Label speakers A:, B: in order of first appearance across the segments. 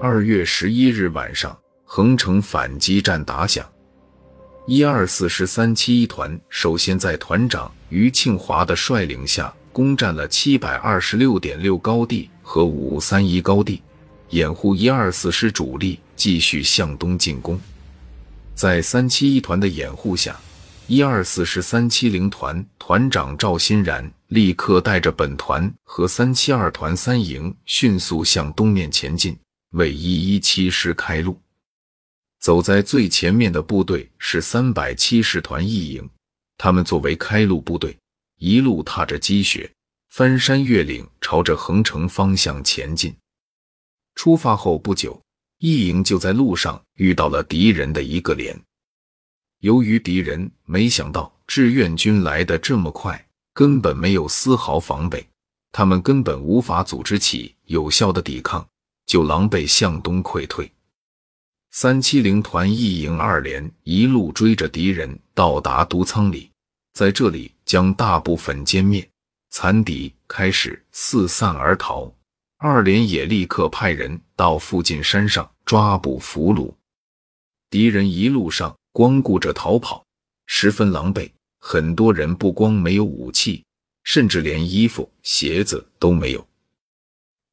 A: 二月十一日晚上，横城反击战打响。一二四师三七一团首先在团长于庆华的率领下，攻占了七百二十六点六高地和五三一高地，掩护一二四师主力继续向东进攻。在三七一团的掩护下，一二四师三七零团团长赵欣然立刻带着本团和三七二团三营迅速向东面前进，为一一七师开路。走在最前面的部队是三百七十团一营，他们作为开路部队，一路踏着积雪，翻山越岭，朝着横城方向前进。出发后不久，一营就在路上遇到了敌人的一个连。由于敌人没想到志愿军来的这么快，根本没有丝毫防备，他们根本无法组织起有效的抵抗，就狼狈向东溃退。三七零团一营二连一路追着敌人到达毒仓里，在这里将大部分歼灭，残敌开始四散而逃。二连也立刻派人到附近山上抓捕俘虏。敌人一路上光顾着逃跑，十分狼狈，很多人不光没有武器，甚至连衣服、鞋子都没有。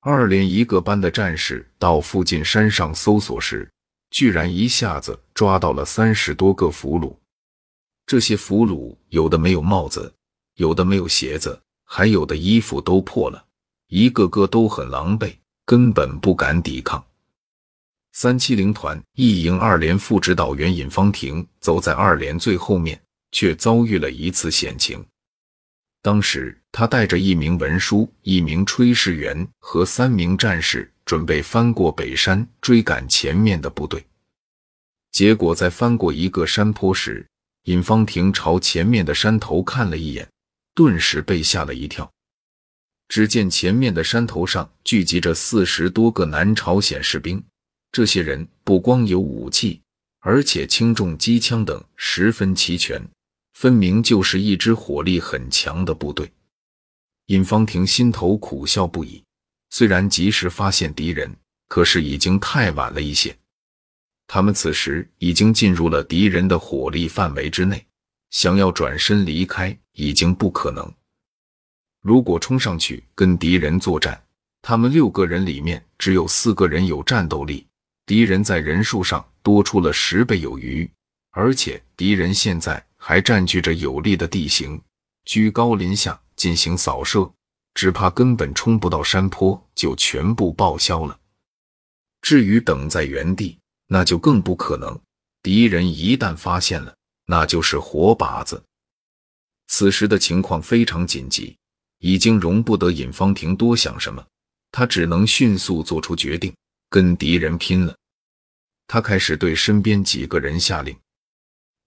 A: 二连一个班的战士到附近山上搜索时，居然一下子抓到了三十多个俘虏，这些俘虏有的没有帽子，有的没有鞋子，还有的衣服都破了，一个个都很狼狈，根本不敢抵抗。三七零团一营二连副指导员尹方婷走在二连最后面，却遭遇了一次险情。当时他带着一名文书、一名炊事员和三名战士。准备翻过北山追赶前面的部队，结果在翻过一个山坡时，尹方婷朝前面的山头看了一眼，顿时被吓了一跳。只见前面的山头上聚集着四十多个南朝鲜士兵，这些人不光有武器，而且轻重机枪等十分齐全，分明就是一支火力很强的部队。尹方婷心头苦笑不已。虽然及时发现敌人，可是已经太晚了一些。他们此时已经进入了敌人的火力范围之内，想要转身离开已经不可能。如果冲上去跟敌人作战，他们六个人里面只有四个人有战斗力，敌人在人数上多出了十倍有余，而且敌人现在还占据着有利的地形，居高临下进行扫射。只怕根本冲不到山坡，就全部报销了。至于等在原地，那就更不可能。敌人一旦发现了，那就是活靶子。此时的情况非常紧急，已经容不得尹方婷多想什么，他只能迅速做出决定，跟敌人拼了。他开始对身边几个人下令：“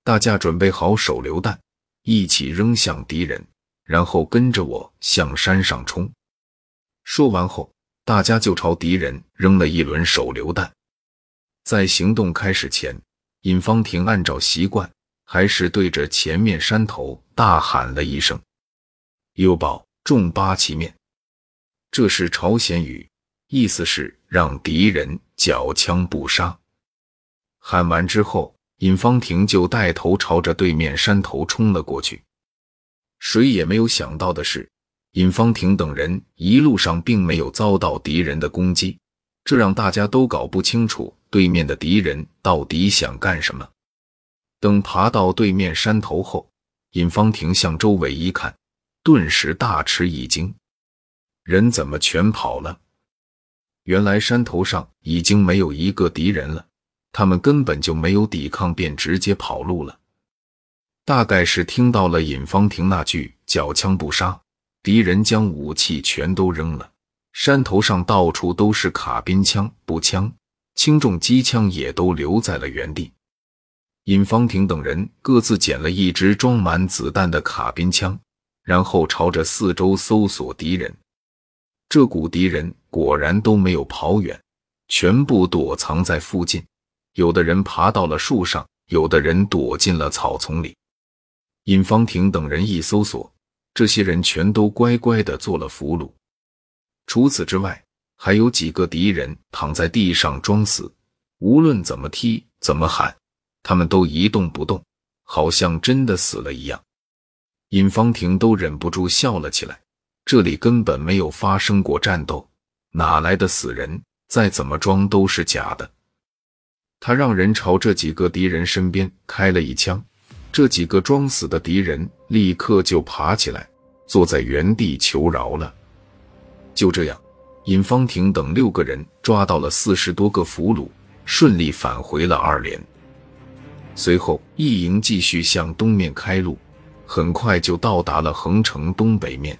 A: 大家准备好手榴弹，一起扔向敌人。”然后跟着我向山上冲。说完后，大家就朝敌人扔了一轮手榴弹。在行动开始前，尹方婷按照习惯，还是对着前面山头大喊了一声：“右保重八旗面。”这是朝鲜语，意思是让敌人缴枪不杀。喊完之后，尹方婷就带头朝着对面山头冲了过去。谁也没有想到的是，尹方婷等人一路上并没有遭到敌人的攻击，这让大家都搞不清楚对面的敌人到底想干什么。等爬到对面山头后，尹方婷向周围一看，顿时大吃一惊：人怎么全跑了？原来山头上已经没有一个敌人了，他们根本就没有抵抗，便直接跑路了。大概是听到了尹方婷那句“缴枪不杀”，敌人将武器全都扔了。山头上到处都是卡宾枪、步枪、轻重机枪，也都留在了原地。尹方婷等人各自捡了一支装满子弹的卡宾枪，然后朝着四周搜索敌人。这股敌人果然都没有跑远，全部躲藏在附近。有的人爬到了树上，有的人躲进了草丛里。尹方婷等人一搜索，这些人全都乖乖的做了俘虏。除此之外，还有几个敌人躺在地上装死，无论怎么踢、怎么喊，他们都一动不动，好像真的死了一样。尹方婷都忍不住笑了起来。这里根本没有发生过战斗，哪来的死人？再怎么装都是假的。他让人朝这几个敌人身边开了一枪，这几个装死的敌人立刻就爬起来，坐在原地求饶了。就这样，尹方婷等六个人抓到了四十多个俘虏，顺利返回了二连。随后，一营继续向东面开路，很快就到达了横城东北面。